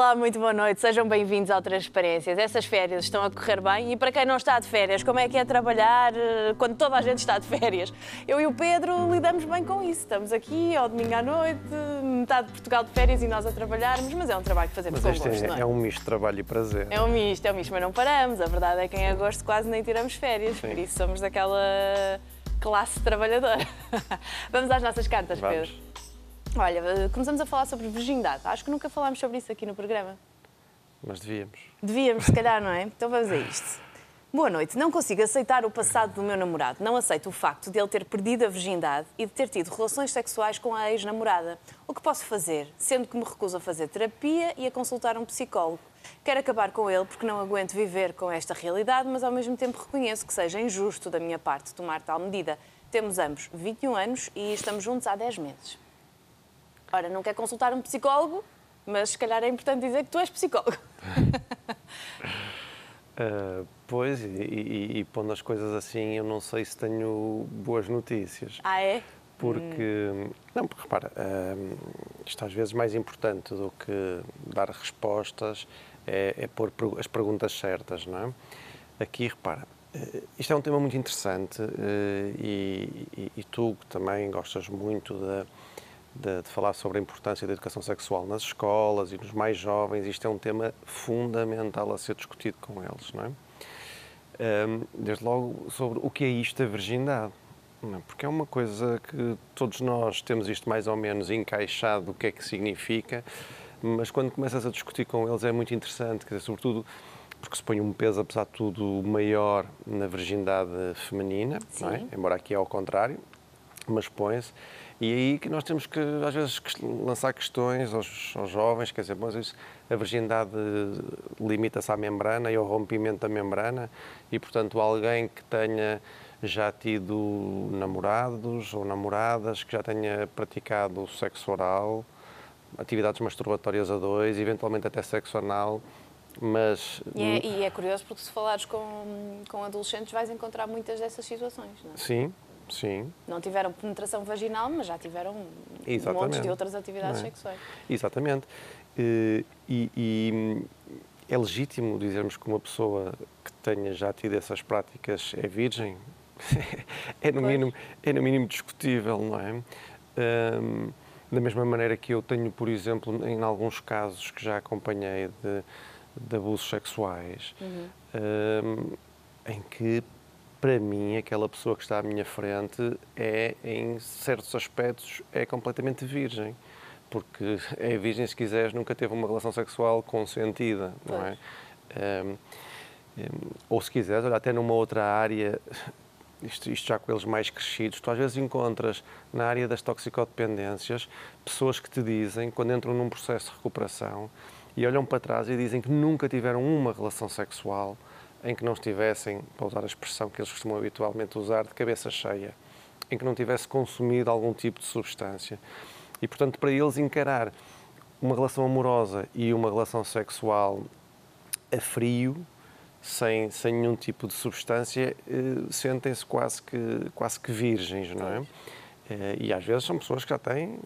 Olá, muito boa noite, sejam bem-vindos ao Transparências. Essas férias estão a correr bem e para quem não está de férias, como é que é trabalhar eh, quando toda a gente está de férias? Eu e o Pedro lidamos bem com isso. Estamos aqui ao domingo à noite, metade de Portugal de férias e nós a trabalharmos, mas é um trabalho que fazemos Mas com gosto, é, não é um misto de trabalho e prazer. É um misto, é um misto, mas não paramos. A verdade é que em agosto quase nem tiramos férias, Sim. por isso somos daquela classe trabalhadora. Vamos às nossas cartas, Vamos. Pedro. Olha, começamos a falar sobre virgindade. Acho que nunca falámos sobre isso aqui no programa. Mas devíamos. Devíamos, se calhar, não é? Então vamos a isto. Boa noite. Não consigo aceitar o passado do meu namorado. Não aceito o facto de ele ter perdido a virgindade e de ter tido relações sexuais com a ex-namorada. O que posso fazer? Sendo que me recuso a fazer terapia e a consultar um psicólogo. Quero acabar com ele porque não aguento viver com esta realidade, mas ao mesmo tempo reconheço que seja injusto da minha parte tomar tal medida. Temos ambos 21 anos e estamos juntos há 10 meses. Ora, não quer consultar um psicólogo, mas se calhar é importante dizer que tu és psicólogo. Ah, pois, e, e- e pondo as coisas assim, eu não sei se tenho boas notícias. Ah, é? Porque, não, porque repara, ah, isto às vezes mais importante do que dar respostas é, é pôr as perguntas certas, não é? Aqui, repara, eh, isto é um tema muito interessante eh, e, e- e tu que também gostas muito de, de- de falar sobre a importância da educação sexual nas escolas e nos mais jovens, isto é um tema fundamental a ser discutido com eles, não é? Ahm, desde logo sobre o que é isto da virgindade. é? Porque é uma coisa que todos nós temos isto mais ou menos encaixado, o que é que significa, mas quando começas a discutir com eles é muito interessante, quer dizer, sobretudo porque se põe um peso, apesar de tudo, maior na virgindade feminina, não é? Embora aqui é ao contrário, mas põe-se. E é aí que nós temos que, às vezes, que- lançar questões aos, aos jovens, quer dizer, mas isso, a virgindade limita-se à membrana e ao rompimento da membrana, e, portanto, alguém que tenha já tido namorados ou namoradas, que já tenha praticado sexo oral, atividades masturbatórias a dois, eventualmente até sexo anal, mas E é, e é curioso porque se falares com, com adolescentes vais encontrar muitas dessas situações. Não, é? sim, sim, não tiveram penetração vaginal, mas já tiveram Exatamente. montes de outras atividades é? sexuais. Exatamente. Eh, E, e é legítimo dizermos que uma pessoa que tenha já tido essas práticas é virgem? é, no Pois. mínimo, é no mínimo discutível, não é? Da mesma maneira que eu tenho, por exemplo, em alguns casos que já acompanhei de, de abusos sexuais, ahm, em que, para mim, aquela pessoa que está à minha frente é, em certos aspectos, é completamente virgem. Porque é virgem, se quiseres, nunca teve uma relação sexual consentida, não é? Ahm, ahm, ou se quiseres, olha, até numa outra área, isto, isto já com eles mais crescidos, tu às vezes encontras na área das toxicodependências pessoas que te dizem, quando entram num processo de recuperação, e olham para trás e dizem que nunca tiveram uma relação sexual em que não estivessem, para usar a expressão que eles costumam habitualmente usar, de cabeça cheia, em que não tivesse consumido algum tipo de substância. E, portanto, para eles encarar uma relação amorosa e uma relação sexual a frio, sem, sem nenhum tipo de substância, eh, sentem-se quase que, quase que virgens, não é? Eh, e às vezes são pessoas que já têm,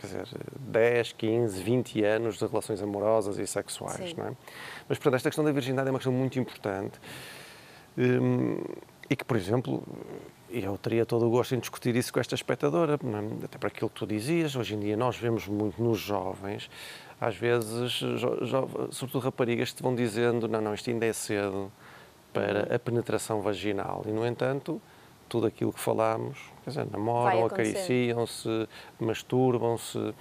quer dizer, 10, 15, 20 anos de relações amorosas e sexuais, Sim. não é? Mas, portanto, esta questão da virgindade é uma questão muito importante hum, e que, por exemplo, eu teria todo o gosto em discutir isso com esta espectadora, é? até para aquilo que tu dizias, hoje em dia nós vemos muito nos jovens, às vezes, jo, jo, sobretudo raparigas, que te vão dizendo, não, não, isto ainda é cedo para a penetração vaginal, e no entanto, tudo aquilo que falámos, quer dizer, namoram, acariciam-se, masturbam-se,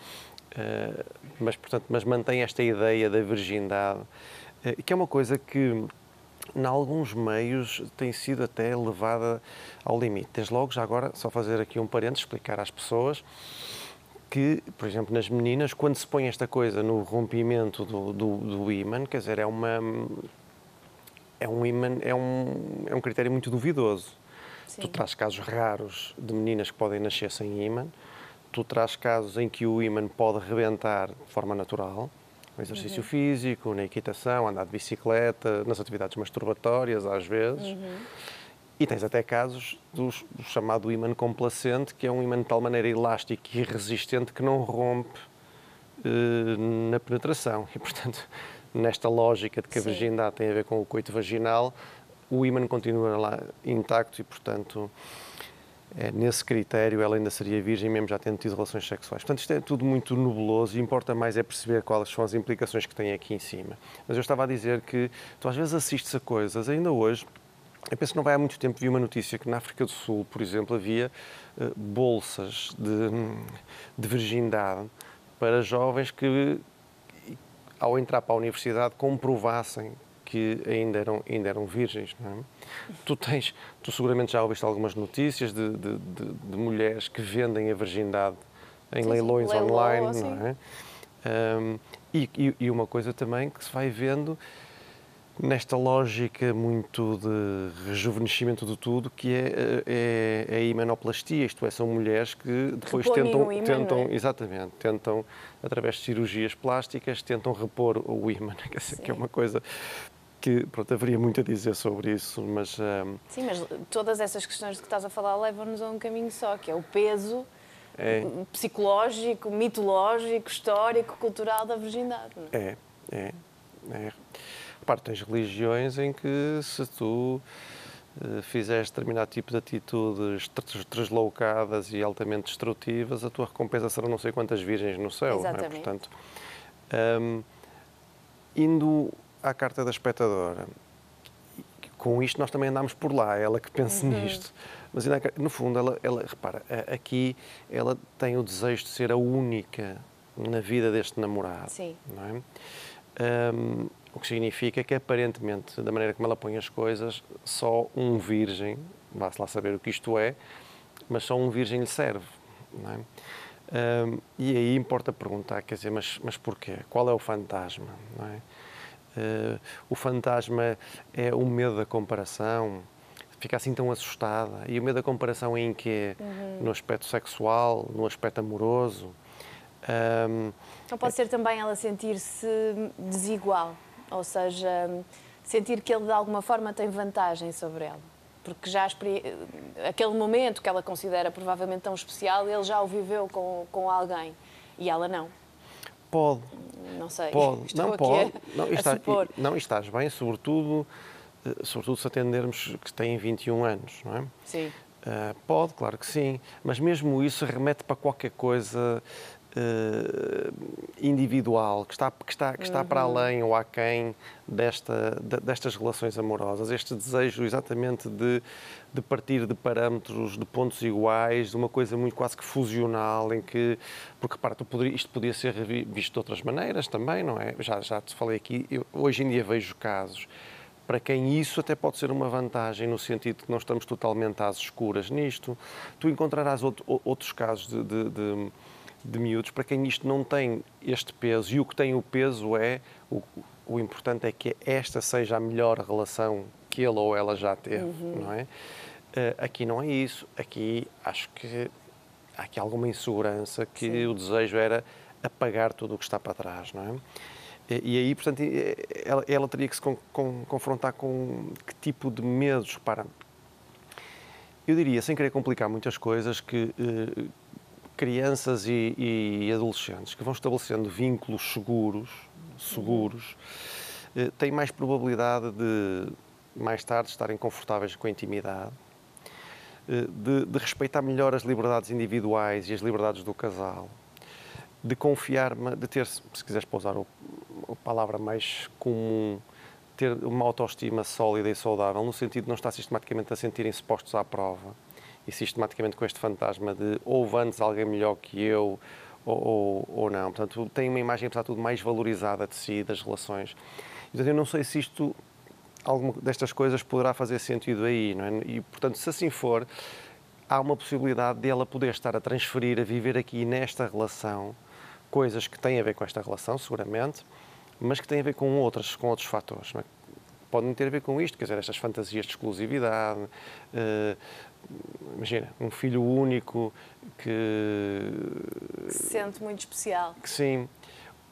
eh, mas, portanto, mas mantém esta ideia da virgindade, eh, que é uma coisa que, em alguns meios, tem sido até levada ao limite. Desde logo, já agora, só fazer aqui um parênteses, explicar às pessoas que, por exemplo, nas meninas, quando se põe esta coisa no rompimento do, do, do ímã, quer dizer, é uma... É um ímã, é um, é um critério muito duvidoso. Sim. Tu traz casos raros de meninas que podem nascer sem ímã, tu traz casos em que o ímã pode rebentar de forma natural, no exercício físico, na equitação, andar de bicicleta, nas atividades masturbatórias, às vezes. E tens até casos do, do chamado ímã complacente, que é um ímã de tal maneira elástico e resistente que não rompe na penetração. E, portanto, nesta lógica de que a virgindade tem a ver com o coito vaginal, o ímã continua lá intacto e, portanto, é, nesse critério ela ainda seria virgem mesmo já tendo tido relações sexuais. Portanto, isto é tudo muito nebuloso e importa mais é perceber quais são as implicações que tem aqui em cima. Mas eu estava a dizer que tu às vezes assistes a coisas, ainda hoje, eu penso que não vai há muito tempo, vi uma notícia que na África do Sul, por exemplo, havia uh, bolsas de, de virgindade para jovens que, ao entrar para a universidade, comprovassem que ainda eram, ainda eram virgens. É? Tu tens, tu seguramente já ouviste algumas notícias de, de, de, de mulheres que vendem a virgindade em sim, leilões sim, online, assim. não é? Um, e, e, uma coisa também que se vai vendo nesta lógica muito de rejuvenescimento de tudo, que é, é, é a imanoplastia, isto é, são mulheres que depois tentam, imã, tentam é? exatamente, tentam, através de cirurgias plásticas, tentam repor o ímã, que é uma coisa que pronto, haveria muito a dizer sobre isso, mas... Um... Sim, mas todas essas questões de que estás a falar levam-nos a um caminho só, que é o peso é. psicológico, mitológico, histórico, cultural da virgindade. Não é? É, é. é. Repare, tens religiões em que se tu uh, fizeres determinado tipo de atitudes desloucadas e altamente destrutivas, a tua recompensa será não sei quantas virgens no céu. Exatamente. É? Portanto, um, indo à carta da espectadora. Com isto nós também andamos por lá, ela que pensa uhum. nisto. Mas no fundo, ela, ela, repara, aqui ela tem o desejo de ser a única na vida deste namorado. Sim. Não é? Um, o que significa que, aparentemente, da maneira como ela põe as coisas, só um virgem, vá-se lá saber o que isto é, mas só um virgem lhe serve. Não é? Um, e aí importa perguntar, quer dizer, mas, mas porquê? Qual é o fantasma? Não é? Uh, o fantasma é o medo da comparação, fica assim tão assustada. E o medo da comparação é em que uhum. No aspecto sexual, no aspecto amoroso. Um, Não pode ser também ela sentir-se desigual, ou seja, sentir que ele de alguma forma tem vantagem sobre ela. Porque já aquele momento que ela considera provavelmente tão especial, ele já o viveu com, com alguém e ela não. Pode. Não sei. Pode. Estou não pode. Não, está, não, estás bem, sobretudo, eh, sobretudo se atendermos que têm 21 anos, não é? Sim. Uh, pode, claro que sim, mas mesmo isso remete para qualquer coisa individual, que está, que está, que está uhum. para além ou aquém desta, destas relações amorosas. Este desejo exatamente de, de partir de parâmetros, de pontos iguais, de uma coisa muito quase que fusional, em que, porque poderia, isto podia ser visto de outras maneiras também, não é? Já, já te falei aqui, eu, hoje em dia vejo casos para quem isso até pode ser uma vantagem, no sentido de que não estamos totalmente às escuras nisto. Tu encontrarás outro, outros casos de, de, de de miúdos, para quem isto não tem este peso, e o que tem o peso é, o, o importante é que esta seja a melhor relação que ele ou ela já teve, uhum. não é? Uh, aqui não é isso, aqui acho que há aqui alguma insegurança que Sim. o desejo era apagar tudo o que está para trás, não é? E, e aí, portanto, ela, ela, teria que se confrontar com que tipo de medos, para eu diria, sem querer complicar muitas coisas, que uh, crianças e, e, adolescentes que vão estabelecendo vínculos seguros, seguros, uhum. têm mais probabilidade de mais tarde estarem confortáveis com a intimidade, eh, de, de respeitar melhor as liberdades individuais e as liberdades do casal, de confiar, de ter, se quiseres pousar a palavra mais comum, ter uma autoestima sólida e saudável, no sentido de não estar sistematicamente a sentirem-se postos à prova e sistematicamente com este fantasma de houve antes alguém melhor que eu ou, ou, ou, não. Portanto, tem uma imagem, apesar de tudo, mais valorizada de si, das relações. Portanto, eu não sei se isto, alguma destas coisas poderá fazer sentido aí, não é? E, portanto, se assim for, há uma possibilidade de ela poder estar a transferir, a viver aqui nesta relação, coisas que têm a ver com esta relação, seguramente, mas que têm a ver com outras, com outros fatores. É? Podem ter a ver com isto, quer dizer, estas fantasias de exclusividade, uh, imagina, um filho único que... que se sente muito especial. Que sim.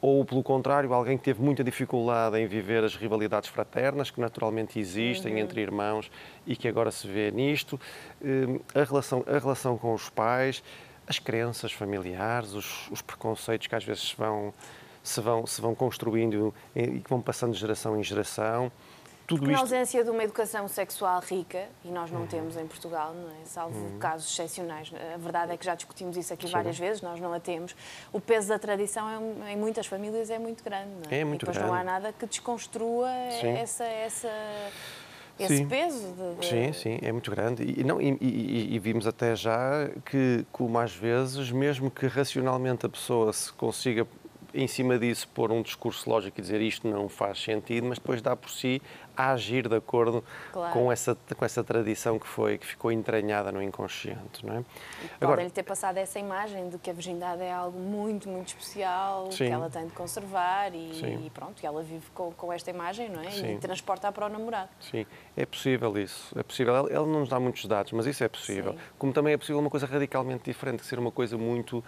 Ou, pelo contrário, alguém que teve muita dificuldade em viver as rivalidades fraternas que naturalmente existem uhum. entre irmãos e que agora se vê nisto. Hum, a relação, a relação com os pais, as crenças familiares, os, os preconceitos que às vezes vão, se, vão, se vão construindo e que vão passando de geração em geração tudo isto... Na ausência de uma educação sexual rica, e nós não temos em Portugal, não é? salvo uhum. casos excepcionais, a verdade é que já discutimos isso aqui Sim. várias vezes, nós não a temos. O peso da tradição é, em muitas famílias é muito grande. Não é? é muito e depois grande. não há nada que desconstrua essa, essa, esse sim. peso. De... Sim, sim, é muito grande. E, não, e, e, e, vimos até já que, como às vezes, mesmo que racionalmente a pessoa se consiga em cima disso pôr um discurso lógico e dizer isto não faz sentido, mas depois dá por si a agir de acordo claro. com, essa, com essa tradição que foi que ficou entranhada no inconsciente, não é? Podem-lhe ter passado essa imagem de que a virgindade é algo muito, muito especial, sim. que ela tem de conservar e, e pronto, e ela vive com, com, esta imagem, não é? Sim. E transporta para o namorado. Sim, é possível isso, é possível. Ela, ela não nos dá muitos dados, mas isso é possível. Sim. Como também é possível uma coisa radicalmente diferente, ser uma coisa muito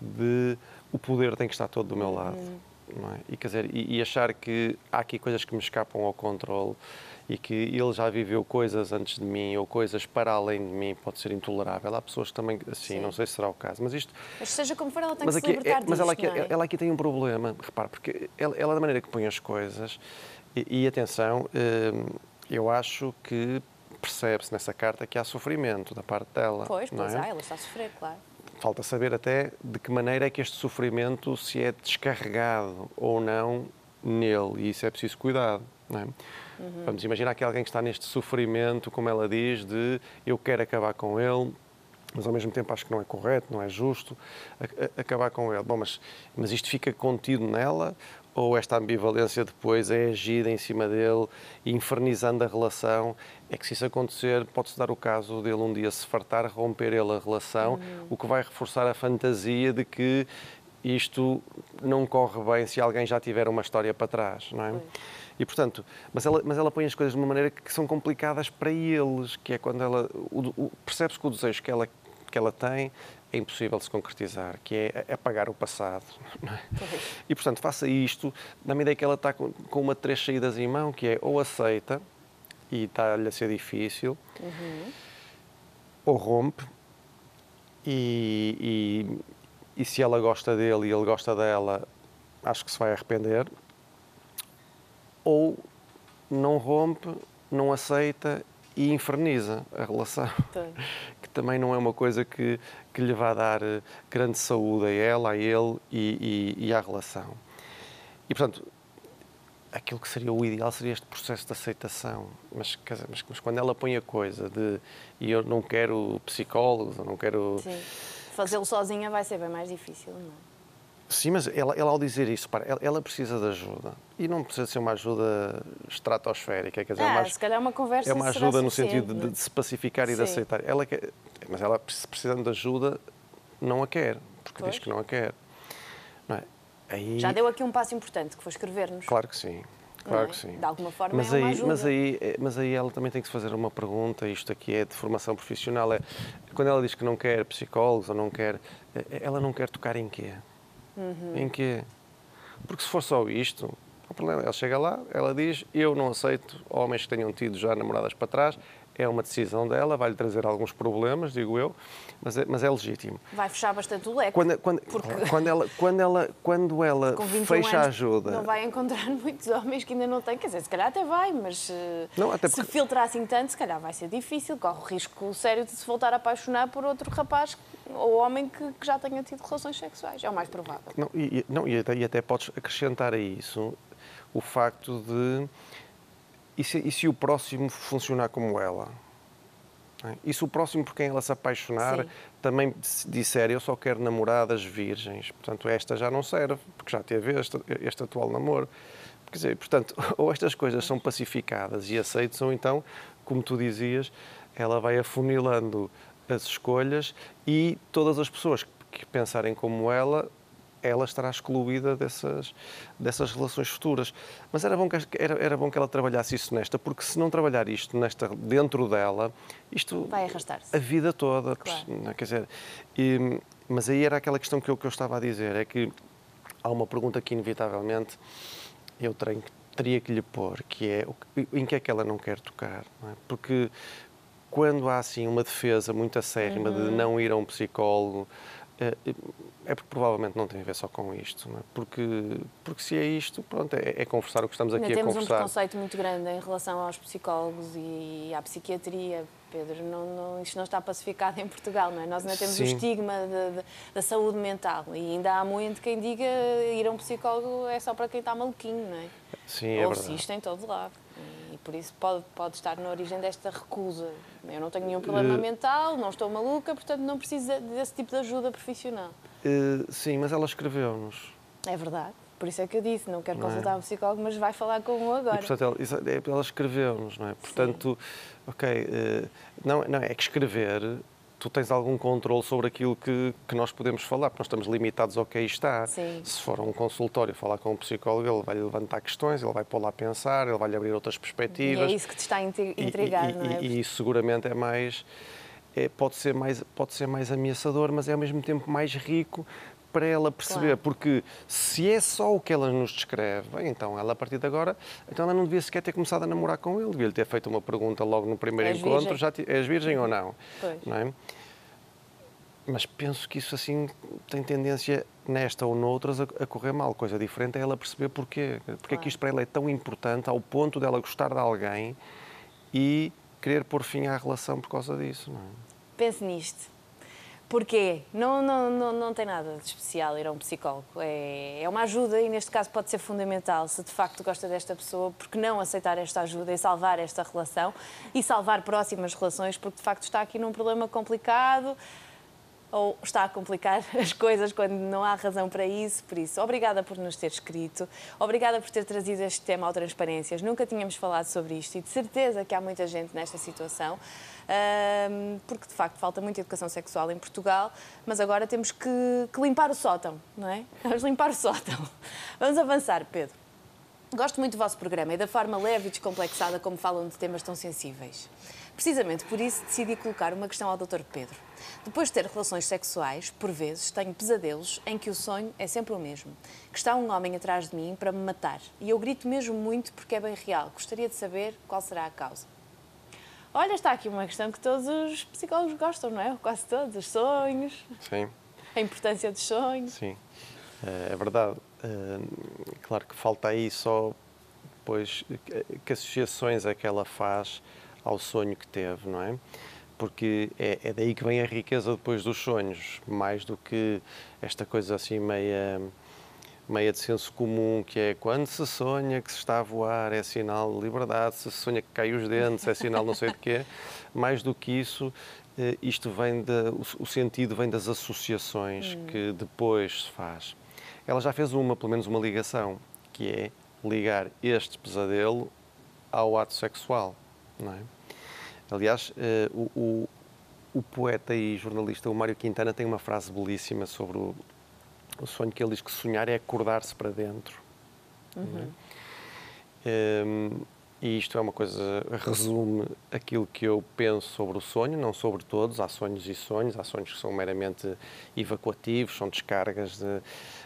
de o poder tem que estar todo do meu lado. Uhum. É? E, quer dizer, e, e, achar que há aqui coisas que me escapam ao controle e que ele já viveu coisas antes de mim ou coisas para além de mim pode ser intolerável. Há pessoas também assim, Sim. não sei se será o caso, mas isto... Mas seja como for, ela tem que se aqui, libertar é, Mas disto, ela, aqui, é? ela aqui tem um problema, repare, porque ela, ela da maneira que põe as coisas, e, e atenção, hum, eu acho que percebe-se nessa carta que há sofrimento da parte dela. Pois, pois é? há, ela está a sofrer, claro falta saber até de que maneira é que este sofrimento se é descarregado ou não nele, e isso é preciso cuidado. Não é? Uhum. Vamos imaginar que alguém que está neste sofrimento, como ela diz, de eu quero acabar com ele, mas ao mesmo tempo acho que não é correto, não é justo acabar com ele. Bom, mas, mas isto fica contido nela ou esta ambivalência depois é agida em cima dele, infernizando a relação. É que se isso acontecer, pode-se dar o caso dele um dia se fartar, romper ele a relação, uhum. o que vai reforçar a fantasia de que isto não corre bem se alguém já tiver uma história para trás, não é? Uhum. E portanto, mas ela, mas ela põe as coisas de uma maneira que são complicadas para eles, que é quando ela percebe-se que o desejo que ela que ela tem é impossível de se concretizar, que é apagar o passado. É? E, portanto, faça isto na medida que ela está com, com uma três saídas em mão, que é ou aceita e está-lhe a ser difícil, uhum. ou rompe e, e, e se ela gosta dele e ele gosta dela, acho que se vai arrepender, ou não rompe, não aceita e inferniza a relação, que também não é uma coisa que, que lhe vá dar eh, grande saúde a ela, a ele e, e, e à relação. E, portanto, aquilo que seria o ideal seria este processo de aceitação. Mas, mas, mas quando ela põe a coisa de e eu não quero psicólogos, eu não quero. Fazê-lo sozinha vai ser bem mais difícil, não é? Sim, mas ela, ela ao dizer isso, para, ela, ela, precisa de ajuda. E não precisa ser uma ajuda estratosférica. Quer dizer, ah, é uma, se calhar uma conversa É uma ajuda no sentido de, de, se pacificar e de aceitar. Ela quer, mas ela, precisando de ajuda, não a quer, porque pois. diz que não a quer. Não é? aí... Já deu aqui um passo importante, que foi escrever-nos. Claro que sim. Claro é? que sim. De alguma forma mas é aí, ajuda. Mas aí, é, mas aí ela também tem que se fazer uma pergunta, isto aqui é de formação profissional, é, quando ela diz que não quer psicólogos ou não quer, é, ela não quer tocar em quê? Uhum. Em quê? Porque se for só isto, o problema ela chega lá, ela diz: Eu não aceito homens que tenham tido já namoradas para trás, é uma decisão dela, vai-lhe trazer alguns problemas, digo eu, mas é, mas é legítimo. Vai fechar bastante o leque. Quando, quando, porque... quando ela, quando ela, quando ela fecha a ajuda. Não vai encontrar muitos homens que ainda não têm, quer dizer, se calhar até vai, mas eh, não, até porque... se filtrar assim tanto, se calhar vai ser difícil, corre o risco sério de se voltar a apaixonar por outro rapaz ou homem que, que já tenha tido relações sexuais. É o mais provável. Não, e, não, e, até, e até podes acrescentar a isso o facto de e se, e se o próximo funcionar como ela? É? E se o próximo por quem ela se apaixonar Sim. também disser eu só quero namoradas virgens, portanto esta já não serve, porque já teve este, este atual namoro. Quer dizer, portanto, ou estas coisas são pacificadas e aceitas, ou então, como tu dizias, ela vai afunilando as escolhas e todas as pessoas que pensarem como ela ela estará excluída dessas, dessas relações futuras. Mas era bom, que, era, era bom que ela trabalhasse isso nesta, porque se não trabalhar isto nesta, dentro dela, isto... Vai arrastar-se. A vida toda. Claro. Quer dizer, e, mas aí era aquela questão que eu, que eu estava a dizer, é que há uma pergunta que inevitavelmente eu teria que lhe pôr, que é em que é que ela não quer tocar? Não é? Porque quando há assim uma defesa muito acérrima uhum. de não ir a um psicólogo, é, é porque provavelmente não tem a ver só com isto, é? porque, porque se é isto, pronto, é, é conversar o que estamos aqui Ainda a temos conversar. Temos um preconceito muito grande em relação aos psicólogos e à psiquiatria, Pedro. Não, não, isto não está pacificado em Portugal, não é? Nós ainda temos Sim. o estigma de, de, da saúde mental e ainda há muito quem diga ir a um psicólogo é só para quem está maluquinho, não é? Sim, é Ou se isto em todo lado. Por isso pode, pode estar na origem desta recusa. Eu não tenho nenhum problema uh, mental, não estou maluca, portanto não preciso desse tipo de ajuda profissional. Uh, sim, mas ela escreveu-nos. É verdade. Por isso é que eu disse, não quero não consultar é? um psicólogo, mas vai falar com o agora. E, portanto, ela, é, ela escreveu-nos, não é? Portanto, sim. ok, uh, não, não, é que escrever tu tens algum controle sobre aquilo que, que nós podemos falar, porque nós estamos limitados ao que aí está. Sim. Se for um consultório falar com um psicólogo, ele vai levantar questões, ele vai pôr lá a pensar, ele vai abrir outras perspectivas. E é isso que te está a intrigar, e, não é? E, e seguramente é mais. É, pode, ser mais, pode ser mais ameaçador, mas é ao mesmo tempo mais rico para ela perceber, claro. porque se é só o que ela nos descreve, bem, então ela a partir de agora, então ela não devia sequer ter começado a namorar com ele, devia-lhe ter feito uma pergunta logo no primeiro és encontro, virgem. já és virgem ou não? Pois. não é? Mas penso que isso assim tem tendência nesta ou noutras a, a correr mal. Coisa diferente é ela perceber porquê. Porque claro. é que isto para ela é tão importante ao ponto dela gostar de alguém e querer pôr fim à relação por causa disso. Não é? Pense nisto. Porquê? Não, não, não, não tem nada de especial ir a um psicólogo. É, é uma ajuda e, neste caso, pode ser fundamental. Se de facto gosta desta pessoa, porque não aceitar esta ajuda e salvar esta relação e salvar próximas relações, porque de facto está aqui num problema complicado ou está a complicar as coisas quando não há razão para isso. Por isso, obrigada por nos ter escrito, obrigada por ter trazido este tema ao Transparências. Nunca tínhamos falado sobre isto e de certeza que há muita gente nesta situação, porque de facto falta muita educação sexual em Portugal, mas agora temos que, que limpar o sótão, não é? Vamos limpar o sótão. Vamos avançar, Pedro. Gosto muito do vosso programa e da forma leve e descomplexada como falam de temas tão sensíveis. Precisamente por isso decidi colocar uma questão ao Dr. Pedro. Depois de ter relações sexuais, por vezes tenho pesadelos em que o sonho é sempre o mesmo: que está um homem atrás de mim para me matar. E eu grito mesmo muito porque é bem real. Gostaria de saber qual será a causa. Olha, está aqui uma questão que todos os psicólogos gostam, não é? Quase todos, os sonhos. Sim. A importância dos sonhos. Sim, eh, é verdade. Eh, claro que falta aí só depois que associações é que ela faz ao sonho que teve, não é? Porque é, é daí que vem a riqueza depois dos sonhos, mais do que esta coisa assim meia meia de senso comum, que é quando se sonha que se está a voar é sinal de liberdade, se sonha que cai os dentes é sinal não sei de quê. Mais do que isso, eh, isto vem de, o sentido vem das associações hum. que depois se faz. Ela já fez uma, pelo menos uma ligação, que é ligar este pesadelo ao ato sexual, não é? Aliás, uh, o, o, o, poeta e jornalista o Mário Quintana tem uma frase belíssima sobre o, o sonho que ele diz que sonhar é acordar-se para dentro. É? Uhum. Um, ehm, e isto é uma coisa, resume aquilo que eu penso sobre o sonho, não sobre todos, há sonhos e sonhos, há sonhos que são meramente evacuativos, são descargas de,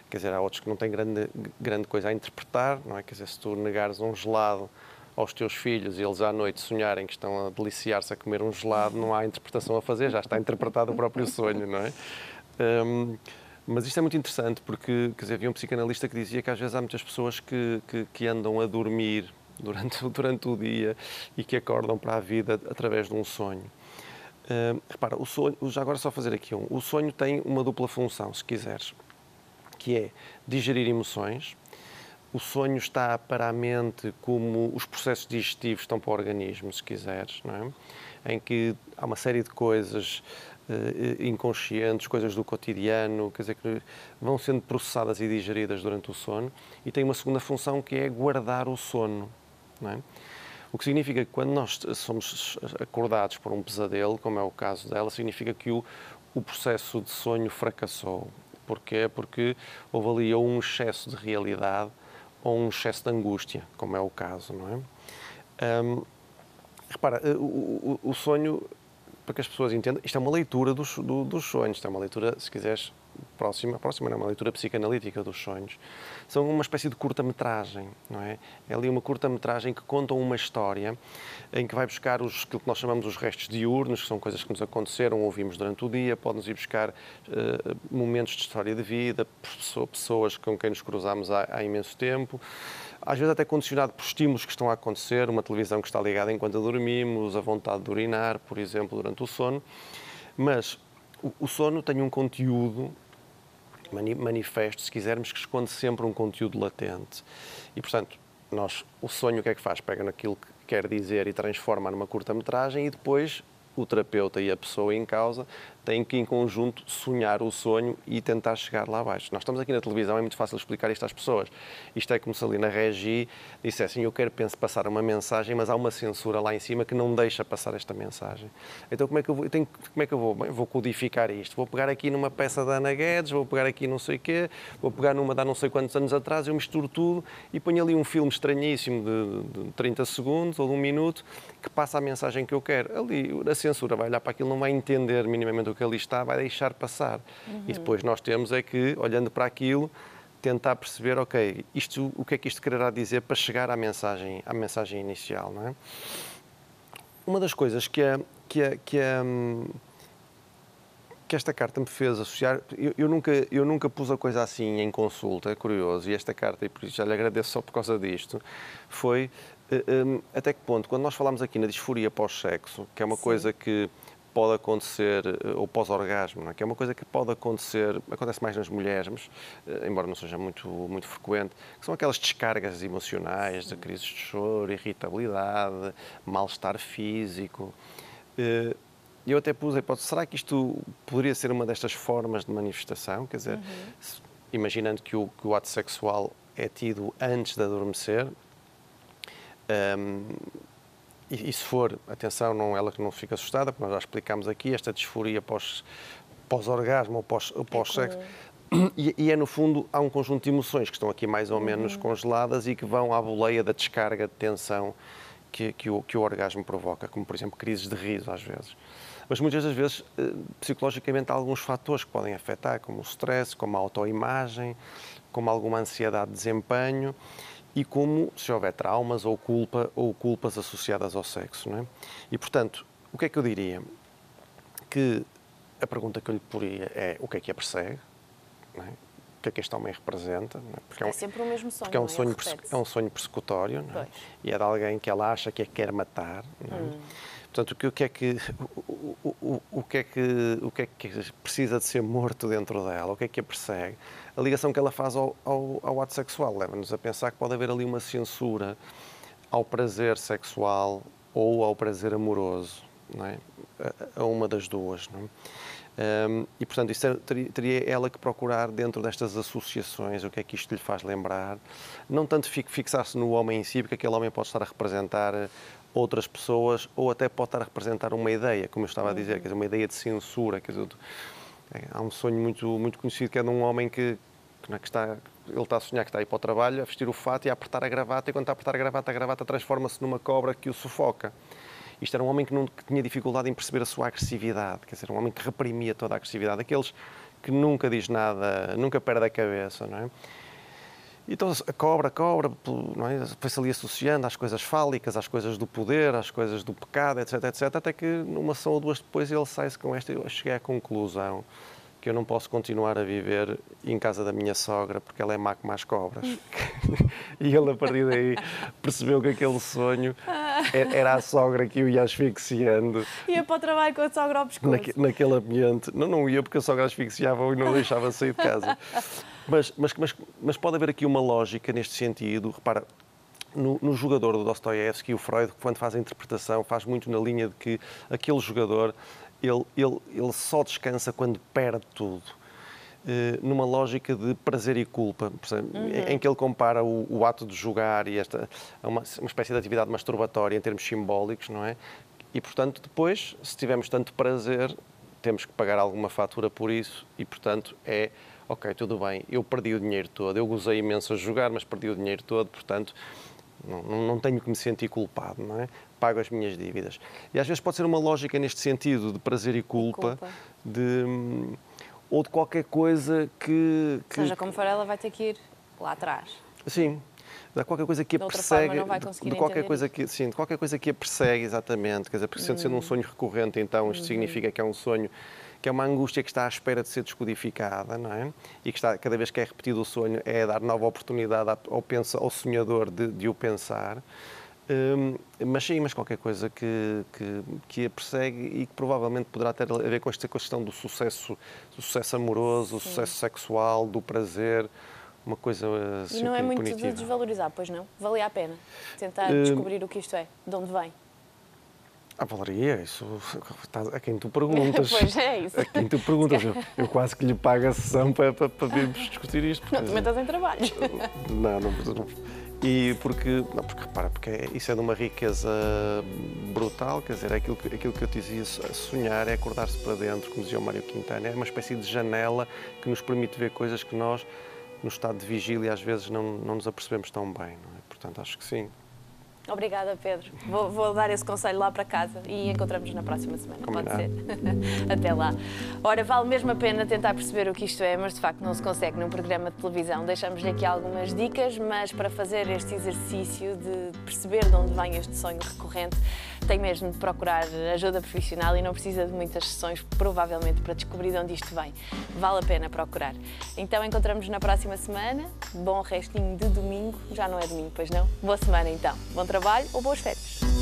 quer dizer, há outros que não têm grande, grande coisa a interpretar, não é? Quer dizer, se tu negares um gelado aos teus filhos e eles à noite sonharem que estão a deliciar-se a comer um gelado, não há interpretação a fazer, já está interpretado o próprio sonho, não é? Um, mas isto é muito interessante porque, quer dizer, havia um psicanalista que dizia que às vezes há muitas pessoas que, que, que andam a dormir durante, durante o dia e que acordam para a vida através de um sonho. Uh, repara, o sonho, já agora só fazer aqui um. O sonho tem uma dupla função, se quiseres, que é digerir emoções o sonho está para a mente como os processos digestivos estão para o organismo, se quiseres, não é? em que há uma série de coisas uh, inconscientes, coisas do cotidiano, quer dizer, que vão sendo processadas e digeridas durante o sono, e tem uma segunda função que é guardar o sono. Não é? O que significa que quando nós somos acordados por um pesadelo, como é o caso dela, significa que o, o processo de sonho fracassou. Porquê? Porque houve ali um excesso de realidade ou um excesso de angústia, como é o caso, não é? Um, repara, eh, o, o, o, sonho, para que as pessoas entendam, isto é uma leitura dos, do, dos sonhos, isto é uma leitura, se quiseres, próxima, próxima não, uma leitura psicanalítica dos sonhos, são uma espécie de curta-metragem, não é? É ali uma curta-metragem que conta uma história em que vai buscar os que nós chamamos os restos diurnos, que são coisas que nos aconteceram, ouvimos durante o dia, pode-nos ir buscar uh, momentos de história de vida, pessoas com quem nos cruzamos há, há imenso tempo, às vezes até condicionado por estímulos que estão a acontecer, uma televisão que está ligada enquanto dormimos, a vontade de urinar, por exemplo, durante o sono. Mas o, sono tem um conteúdo manifesto, se quisermos, que esconde sempre um conteúdo latente. E, portanto, nós, o sonho o que é que faz? Pega naquilo que quer dizer e transforma numa curta-metragem e depois o terapeuta e a pessoa em causa têm que, em conjunto, sonhar o sonho e tentar chegar lá abaixo. Nós estamos aqui na televisão, é muito fácil explicar isto às pessoas. Isto é como se ali na regi dissessem, eu quero penso, passar uma mensagem, mas há uma censura lá em cima que não deixa passar esta mensagem. Então como é que eu vou, tenho, como é que eu vou? Bem, vou codificar isto. Vou pegar aqui numa peça da Ana Guedes, vou pegar aqui não sei o quê, vou pegar numa há não sei quantos anos atrás, eu misturo tudo e ponho ali um filme estranhíssimo de, de 30 segundos ou de um minuto que passa a mensagem que eu quero. Ali a censura vai olhar para aquilo, não vai entender minimamente o que ali está, vai deixar passar. Uhum. E depois nós temos é que, olhando para aquilo, tentar perceber, ok, isto, o que é que isto quererá dizer para chegar à mensagem, à mensagem inicial, não é? Uma das coisas que a, que a, que a, que esta carta me fez associar, eu, eu, nunca, eu nunca pus a coisa assim em consulta, é curioso, e esta carta, e por isso já lhe agradeço só por causa disto, foi uh, um, até que ponto, quando nós falamos aqui na disforia pós-sexo, que é uma Sim. coisa que pode acontecer, eh, ou pós-orgasmo, é? que é uma coisa que pode acontecer, acontece mais nas mulheres, mas, eh, embora não seja muito, muito frequente, que são aquelas descargas emocionais, de crises de choro, irritabilidade, mal-estar físico. Eh, eu até pus a hipótese, será que isto poderia ser uma destas formas de manifestação? Quer dizer, uhum. imaginando que o, que o ato sexual é tido antes de adormecer, um, ehm, e, e, se for, atenção, não ela que não fica assustada, porque nós já explicámos aqui, esta disforia pós, pós-orgasmo ou pós-sexo. Pós é e, e, é, no fundo, há um conjunto de emoções que estão aqui mais ou menos uhum. congeladas e que vão à boleia da descarga de tensão que, que, o, que o orgasmo provoca, como, por exemplo, crises de riso, às vezes. Mas muitas das vezes, eh, psicologicamente, há alguns fatores que podem afetar, como o stress, como a autoimagem, como alguma ansiedade de desempenho e como se houver traumas ou culpa ou culpas associadas ao sexo, não é? E portanto, o que é que eu diria? Que a pergunta que eu lhe poria é o que é que a persegue? É? O que é que este homem representa? É? Porque é, um, é, sempre o mesmo sonho. Porque é um, é? sonho, é um sonho persecutório é? e é de alguém que ela acha que a quer matar. Hum. Portanto, o que é que o, o, o, que é que o que é que precisa de ser morto dentro dela? O que é que a persegue? a ligação que ela faz ao, ao, ao ato sexual leva-nos a pensar que pode haver ali uma censura ao prazer sexual ou ao prazer amoroso, não é? a, a uma das duas. Não é? Um, e, portanto, isso teria, teria, ela que procurar dentro destas associações o que é que isto lhe faz lembrar. Não tanto fixar-se no homem em si, porque aquele homem pode estar a representar outras pessoas ou até pode estar a representar uma ideia, como eu estava a dizer, quer dizer, uma ideia de censura. Quer dizer, há um sonho muito, muito conhecido que é de um homem que, é? que está, ele está a sonhar que está a ir para o trabalho, a vestir o fato e a apertar a gravata, e quando está a apertar a gravata, a gravata transforma-se numa cobra que o sufoca. Isto era um homem que, não, que tinha dificuldade em perceber a sua agressividade, quer dizer, um homem que reprimia toda a agressividade, aqueles que nunca diz nada, nunca perde a cabeça, não é? Então, a cobra, a cobra, não é? foi-se ali associando às coisas fálicas, às coisas do poder, às coisas do pecado, etc, etc, até que numa sessão ou duas depois ele sai-se com esta, eu cheguei à conclusão que eu não posso continuar a viver em casa da minha sogra porque ela é má como as cobras. e ele, a partir daí, percebeu que aquele sonho era a sogra que o ia asfixiando. Ia para o trabalho com a sogra ao pescoço. Naque, naquele ambiente. Não, não ia porque a sogra asfixiava e não deixava sair de casa. Mas, mas, mas, mas pode haver aqui uma lógica neste sentido. Repara, no, no, jogador do Dostoiévski, o Freud, quando faz a interpretação, faz muito na linha de que aquele jogador ele, ele, ele só descansa quando perde tudo. Uh, numa lógica de prazer e culpa, uhum. em que ele compara o, o, ato de jogar e esta uma, uma espécie de atividade masturbatória em termos simbólicos, não é? E portanto, depois, se tivermos tanto prazer, temos que pagar alguma fatura por isso e portanto é ok, tudo bem, eu perdi o dinheiro todo, eu gozei imenso a jogar, mas perdi o dinheiro todo, portanto não, não tenho que me sentir culpado, não é? pago as minhas dívidas. E às vezes pode ser uma lógica neste sentido de prazer e culpa, culpa. de hum, ou de qualquer coisa que, que. Seja como for, ela vai ter que ir lá atrás. Sim, de qualquer coisa que a persegue, de, de qualquer coisa que sim, de qualquer coisa que a persegue exatamente, quer dizer, porque sendo, sendo um hum. sonho recorrente, então isto uhum. significa que é um sonho que é uma angústia que está à espera de ser descodificada, não é? E que está, cada vez que é repetido o sonho é dar nova oportunidade ao, pensa, ao sonhador de, de o pensar. Um, mas sim, mas qualquer coisa que, que, que, a persegue e que provavelmente poderá ter a ver com esta questão do sucesso, do sucesso amoroso, do sucesso sexual, do prazer, uma coisa assim, E não é muito punitiva. de desvalorizar, pois não? Valia a pena tentar hum, descobrir o que isto é, de onde vem. Ah, Valeria, isso a quem tu perguntas. pois é, isso. A quem tu perguntas. Eu, eu quase que lhe pago a sessão para, para, para virmos discutir isto. Porque, não, também estás em trabalho. Não, não, não. E porque, não, porque repara, porque é, isso é de uma riqueza brutal, quer dizer, é aquilo que, aquilo que eu te dizia, sonhar é acordar-se para dentro, como dizia o Mário Quintana, é uma espécie de janela que nos permite ver coisas que nós, no estado de vigília, às vezes não, não nos apercebemos tão bem, não é? Portanto, acho que sim. Obrigada, Pedro. Vou, vou, dar esse conselho lá para casa e encontramos na próxima semana, Combinado. pode ser? Até lá. Ora, vale mesmo a pena tentar perceber o que isto é, mas de facto não se consegue num programa de televisão. Deixamos-lhe aqui algumas dicas, mas para fazer este exercício de perceber de onde vem este sonho recorrente, tem mesmo de procurar ajuda profissional e não precisa de muitas sessões, provavelmente, para descobrir de onde isto vem. Vale a pena procurar. Então encontramos na próxima semana. Bom restinho de domingo. Já não é domingo, pois não? Boa semana então. Bom trabalho ou boas férias.